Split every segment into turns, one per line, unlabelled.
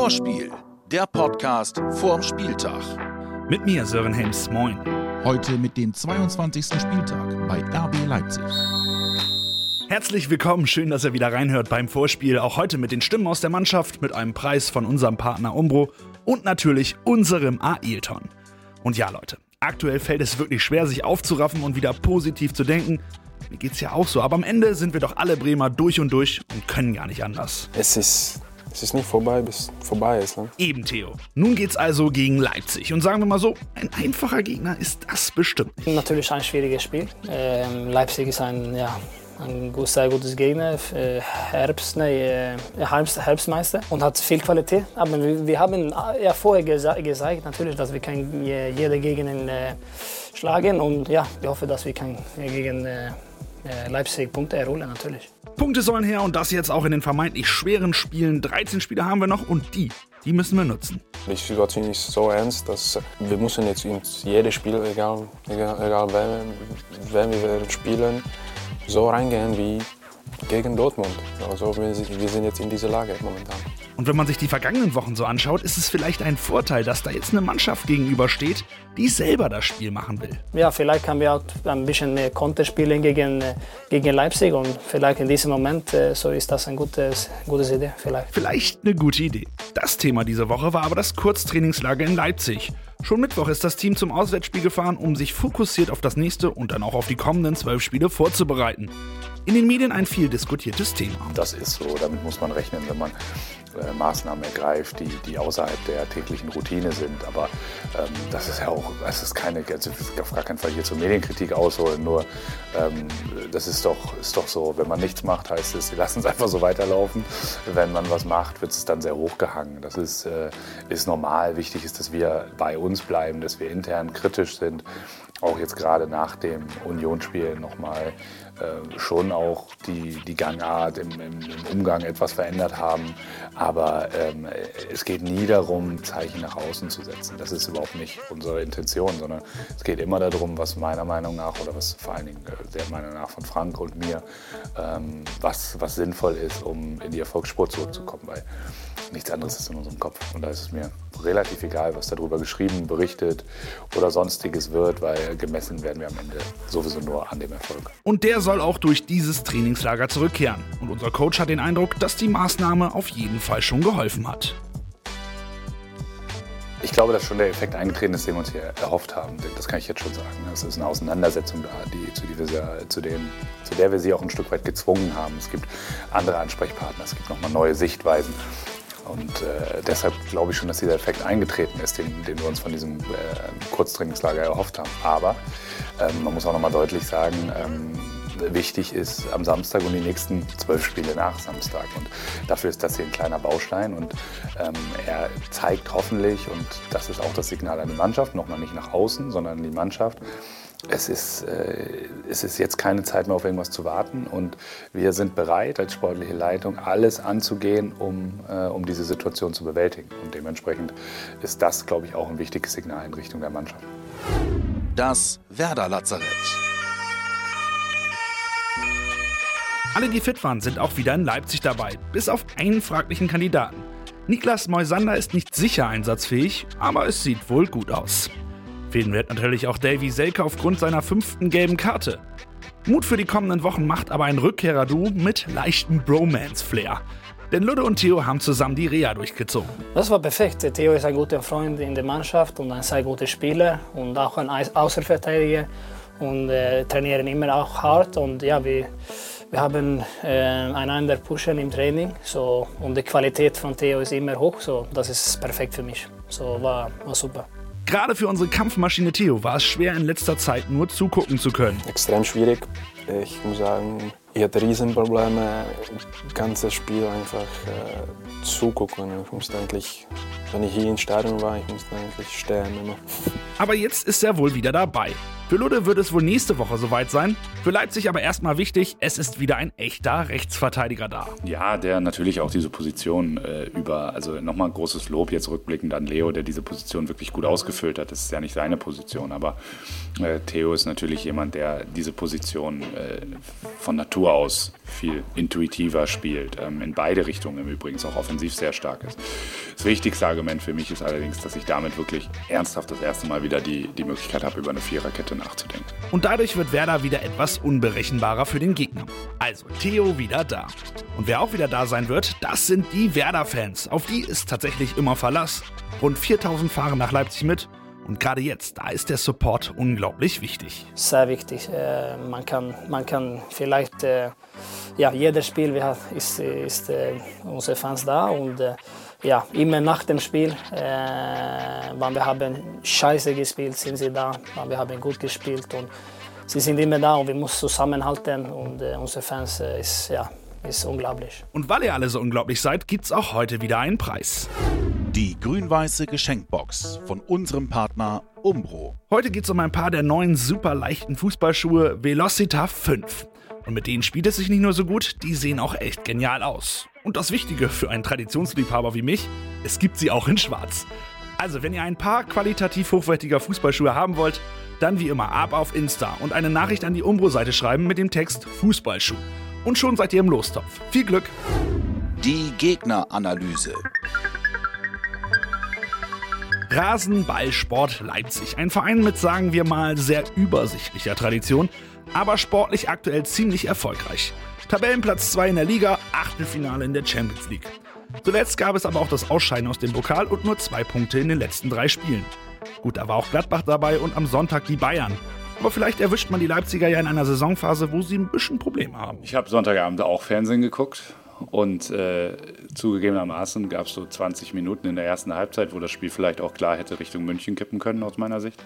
Vorspiel, der Podcast vorm Spieltag.
Mit mir, Sören Helms. Moin.
Heute mit dem 22. Spieltag bei RB Leipzig.
Herzlich willkommen, schön, dass ihr wieder reinhört beim Vorspiel. Auch heute mit den Stimmen aus der Mannschaft, mit einem Preis von unserem Partner Umbro und natürlich unserem Ailton. Und ja, Leute, aktuell fällt es wirklich schwer, sich aufzuraffen und wieder positiv zu denken. Mir geht's ja auch so, aber am Ende sind wir doch alle Bremer durch und durch und können gar nicht anders.
Es ist, es ist nicht vorbei, bis vorbei ist. Ne?
Eben, Theo. Nun geht's also gegen Leipzig. Und sagen wir mal so, ein einfacher Gegner ist das bestimmt nicht.
Natürlich ein schwieriges Spiel. Ähm, Leipzig ist ein, ja, ein gut, sehr gutes Gegner, äh, Herbst, nee, äh, Herbst, Herbstmeister und hat viel Qualität. Aber wir, wir haben äh, ja vorher gesa gesagt, natürlich, dass wir können jeder gegen ihn äh, schlagen und ja, ich hoffe, dass wir können gegen äh, Leipzig Punkte erholen, natürlich.
Punkte sollen her und das jetzt auch in den vermeintlich schweren Spielen. 13 Spiele haben wir noch und die, die müssen wir nutzen.
Die Situation ist so ernst, dass wir müssen jetzt in jedes Spiel, egal, egal, egal wer, wer wir spielen, so reingehen wie gegen Dortmund. Also wir sind jetzt in dieser Lage momentan.
Und wenn man sich die vergangenen Wochen so anschaut, ist es vielleicht ein Vorteil, dass da jetzt eine Mannschaft gegenübersteht, die selber das Spiel machen will.
Ja, vielleicht haben wir auch ein bisschen mehr Konter spielen gegen, gegen Leipzig und vielleicht in diesem Moment äh, so ist das eine gute gutes Idee. Vielleicht.
vielleicht eine gute Idee. Das Thema dieser Woche war aber das Kurztrainingslager in Leipzig. Schon Mittwoch ist das Team zum Auswärtsspiel gefahren, um sich fokussiert auf das nächste und dann auch auf die kommenden zwölf Spiele vorzubereiten. In den Medien ein viel diskutiertes Thema.
Das ist so, damit muss man rechnen, wenn man äh, Maßnahmen ergreift, die, die außerhalb der täglichen Routine sind. Aber ähm, das ist ja auch, es ist keine, also auf gar keinen Fall hier zur Medienkritik ausholen, nur ähm, das ist doch, ist doch so, wenn man nichts macht, heißt es, sie lassen es einfach so weiterlaufen. Wenn man was macht, wird es dann sehr hochgehangen. Das ist, äh, ist normal. Wichtig ist, dass wir bei uns bleiben, dass wir intern kritisch sind auch jetzt gerade nach dem Unionsspiel nochmal schon auch die, die Gangart im, im, im, Umgang etwas verändert haben. Aber ähm, es geht nie darum, Zeichen nach außen zu setzen. Das ist überhaupt nicht unsere Intention, sondern es geht immer darum, was meiner Meinung nach oder was vor allen Dingen äh, der Meinung nach von Frank und mir, ähm, was, was sinnvoll ist, um in die Erfolgsspur zurückzukommen. Weil nichts anderes ist in unserem Kopf. Und da ist es mir relativ egal, was darüber geschrieben, berichtet oder sonstiges wird, weil gemessen werden wir am Ende sowieso nur an dem Erfolg.
Und der soll auch durch dieses Trainingslager zurückkehren. Und unser Coach hat den Eindruck, dass die Maßnahme auf jeden Fall schon geholfen hat.
Ich glaube, dass schon der Effekt eingetreten ist, den wir uns hier erhofft haben. Das kann ich jetzt schon sagen. Es ist eine Auseinandersetzung da, die, zu, die wir, zu, dem, zu der wir sie auch ein Stück weit gezwungen haben. Es gibt andere Ansprechpartner, es gibt nochmal neue Sichtweisen. Und äh, deshalb glaube ich schon, dass dieser Effekt eingetreten ist, den, den wir uns von diesem äh, Kurztrainingslager erhofft haben. Aber ähm, man muss auch noch mal deutlich sagen, ähm, wichtig ist am Samstag und die nächsten zwölf Spiele nach Samstag. Und dafür ist das hier ein kleiner Baustein. Und ähm, er zeigt hoffentlich, und das ist auch das Signal an die Mannschaft, nochmal nicht nach außen, sondern an die Mannschaft, es ist, äh, es ist jetzt keine Zeit mehr auf irgendwas zu warten und wir sind bereit als sportliche Leitung alles anzugehen, um, äh, um diese Situation zu bewältigen. Und dementsprechend ist das, glaube ich, auch ein wichtiges Signal in Richtung der Mannschaft.
Das Werder Lazarett.
Alle, die fit waren, sind auch wieder in Leipzig dabei, bis auf einen fraglichen Kandidaten. Niklas Moisander ist nicht sicher einsatzfähig, aber es sieht wohl gut aus. Fehlen wird natürlich auch Davy Selke aufgrund seiner fünften gelben Karte. Mut für die kommenden Wochen macht aber ein Rückkehrer-Du mit leichtem Bromance-Flair. Denn Ludde und Theo haben zusammen die Reha durchgezogen.
Das war perfekt. Theo ist ein guter Freund in der Mannschaft und ein sehr guter Spieler und auch ein Außenverteidiger und äh, trainieren immer auch hart und ja, wir, wir haben äh, einander pushen im Training so, und die Qualität von Theo ist immer hoch, so das ist perfekt für mich. So war, war super.
Gerade für unsere Kampfmaschine Theo war es schwer in letzter Zeit nur zugucken zu können.
Extrem schwierig. Ich muss sagen, ich hatte Riesenprobleme, das ganze Spiel einfach äh, zugucken. Ich musste eigentlich, wenn ich hier im Stadion war, ich musste eigentlich sterben immer.
Aber jetzt ist er wohl wieder dabei. Für Ludde wird es wohl nächste Woche soweit sein. Für Leipzig aber erstmal wichtig, es ist wieder ein echter Rechtsverteidiger da.
Ja, der natürlich auch diese Position äh, über, also nochmal großes Lob jetzt rückblickend an Leo, der diese Position wirklich gut ausgefüllt hat. Das ist ja nicht seine Position, aber äh, Theo ist natürlich jemand, der diese Position äh, von Natur aus viel intuitiver spielt. Ähm, in beide Richtungen im Übrigen auch offensiv sehr stark ist. Das wichtigste Argument für mich ist allerdings, dass ich damit wirklich ernsthaft das erste Mal wieder die, die Möglichkeit habe, über eine Viererkette nachzudenken.
Und dadurch wird Werder wieder etwas unberechenbarer für den Gegner. Also Theo wieder da. Und wer auch wieder da sein wird, das sind die Werder-Fans. Auf die ist tatsächlich immer Verlass. Rund 4000 fahren nach Leipzig mit. Und gerade jetzt, da ist der Support unglaublich wichtig.
Sehr wichtig. Äh, man, kann, man kann vielleicht, äh, ja, jedes Spiel wir haben, ist, ist äh, unsere Fans da und ja, immer nach dem Spiel, äh, wenn wir haben scheiße gespielt, sind sie da, wenn wir haben gut gespielt und sie sind immer da und wir müssen zusammenhalten und äh, unsere Fans äh, ist, ja, ist unglaublich.
Und weil ihr alle so unglaublich seid, gibt's auch heute wieder einen Preis.
Die grün-weiße Geschenkbox von unserem Partner Umbro.
Heute geht's um ein paar der neuen super leichten Fußballschuhe Velocita 5. Und mit denen spielt es sich nicht nur so gut, die sehen auch echt genial aus. Und das Wichtige für einen Traditionsliebhaber wie mich, es gibt sie auch in schwarz. Also, wenn ihr ein paar qualitativ hochwertiger Fußballschuhe haben wollt, dann wie immer ab auf Insta und eine Nachricht an die Umbro-Seite schreiben mit dem Text Fußballschuh. Und schon seid ihr im Lostopf. Viel Glück!
Die Gegneranalyse.
Rasenballsport Leipzig. Ein Verein mit, sagen wir mal, sehr übersichtlicher Tradition, aber sportlich aktuell ziemlich erfolgreich. Tabellenplatz 2 in der Liga, Achtelfinale in der Champions League. Zuletzt gab es aber auch das Ausscheiden aus dem Pokal und nur zwei Punkte in den letzten drei Spielen. Gut, da war auch Gladbach dabei und am Sonntag die Bayern. Aber vielleicht erwischt man die Leipziger ja in einer Saisonphase, wo sie ein bisschen Probleme haben.
Ich habe Sonntagabend auch Fernsehen geguckt und äh, zugegebenermaßen gab es so 20 Minuten in der ersten Halbzeit, wo das Spiel vielleicht auch klar hätte Richtung München kippen können, aus meiner Sicht.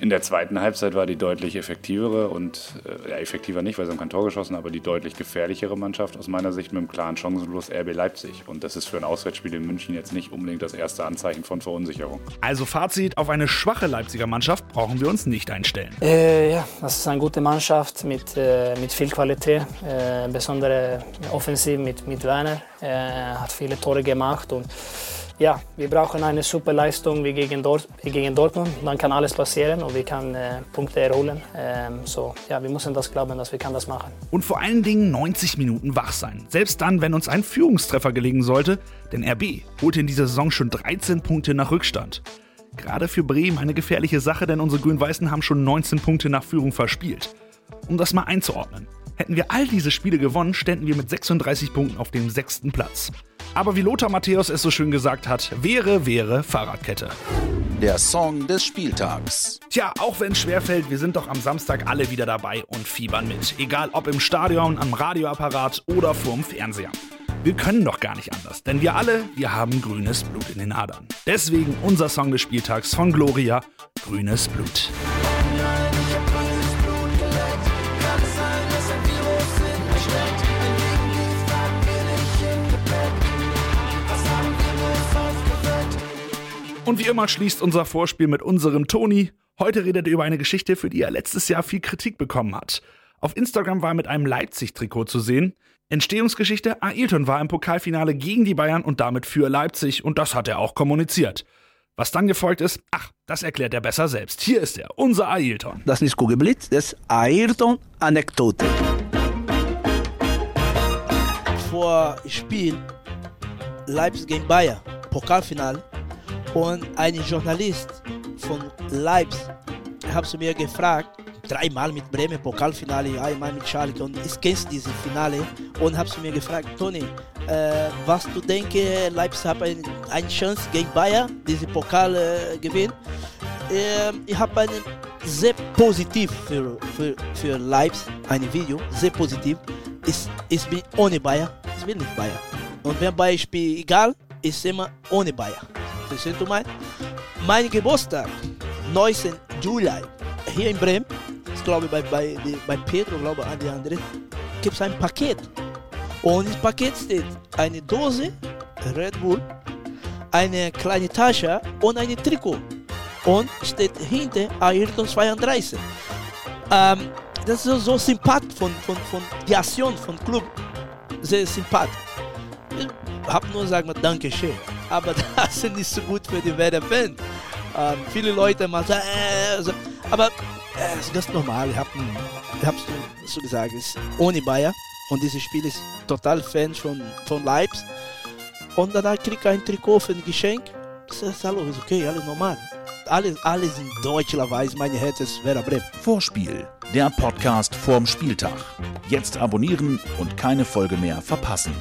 In der zweiten Halbzeit war die deutlich effektivere und, äh, ja, effektiver nicht, weil sie haben kein Tor geschossen, aber die deutlich gefährlichere Mannschaft aus meiner Sicht mit dem klaren Chancenlos RB Leipzig. Und das ist für ein Auswärtsspiel in München jetzt nicht unbedingt das erste Anzeichen von Verunsicherung.
Also Fazit, auf eine schwache Leipziger Mannschaft brauchen wir uns nicht einstellen.
Äh, ja, das ist eine gute Mannschaft mit, äh, mit viel Qualität, äh, besonders offensiv mit, mit Werner. Er hat viele Tore gemacht und ja, wir brauchen eine super Leistung wie gegen, Dort gegen Dortmund. Dann kann alles passieren und wir können äh, Punkte erholen. Ähm, so, ja, wir müssen das glauben, dass wir kann das machen.
Und vor allen Dingen 90 Minuten wach sein. Selbst dann, wenn uns ein Führungstreffer gelegen sollte. Denn RB holte in dieser Saison schon 13 Punkte nach Rückstand. Gerade für Bremen eine gefährliche Sache, denn unsere Grün-Weißen haben schon 19 Punkte nach Führung verspielt. Um das mal einzuordnen. Hätten wir all diese Spiele gewonnen, ständen wir mit 36 Punkten auf dem sechsten Platz. Aber wie Lothar Matthäus es so schön gesagt hat, wäre, wäre Fahrradkette.
Der Song des Spieltags.
Tja, auch wenn es schwerfällt, wir sind doch am Samstag alle wieder dabei und fiebern mit. Egal ob im Stadion, am Radioapparat oder vorm Fernseher. Wir können doch gar nicht anders, denn wir alle, wir haben grünes Blut in den Adern. Deswegen unser Song des Spieltags von Gloria, Grünes Blut. Und wie immer schließt unser Vorspiel mit unserem Toni. Heute redet er über eine Geschichte, für die er letztes Jahr viel Kritik bekommen hat. Auf Instagram war er mit einem Leipzig-Trikot zu sehen. Entstehungsgeschichte: Ailton war im Pokalfinale gegen die Bayern und damit für Leipzig und das hat er auch kommuniziert. Was dann gefolgt ist, ach, das erklärt er besser selbst. Hier ist er, unser Ailton.
Das ist Kugelblitz, das ist Ayrton-Anekdote. Vor Spiel Leipzig gegen Bayern, Pokalfinale, und ein Journalist von Leipzig hat zu mir gefragt, dreimal mit Bremen Pokalfinale, einmal mit Schalke und ich kenne dieses Finale und habe zu mir gefragt, Toni, äh, was du denkst, Leipzig hat ein, eine Chance gegen Bayern, diese Pokal äh, gewinnen. Äh, ich habe eine sehr positiv für, für, für Leipzig, ein Video, sehr positiv. Ich, ich bin ohne Bayern, ich will nicht Bayern. Und wenn Bayern spielt, egal, ist immer ohne Bayern. Verstehst du mein? Geburtstag, 19. Juli, hier in Bremen, ich glaube bei, bei, bei Pedro, glaube an die andere, gibt es ein Paket. Und im Paket steht eine Dose Red Bull, eine kleine Tasche und ein Trikot. und steht hinter Ayrton 32. Ähm, das ist so sympathisch von, von, von die Aktion von Club. Sehr sympathisch. Ich habe nur gesagt, danke schön. Aber das ist nicht so gut für die Werder-Fans. Ähm, viele Leute mal sagen, äh, also, aber äh, das ist ganz normal. Ich habe hab's so gesagt, es ist ohne Bayer und dieses Spiel ist total Fan von, von Leipzig. Und danach kriege ich ein Trikot für ein Geschenk. Das ist alles okay, alles normal. Alles, alles in deutscher Weise, meine Herz ist Werder Bremen.
Vorspiel, der Podcast vorm Spieltag. Jetzt abonnieren und keine Folge mehr verpassen.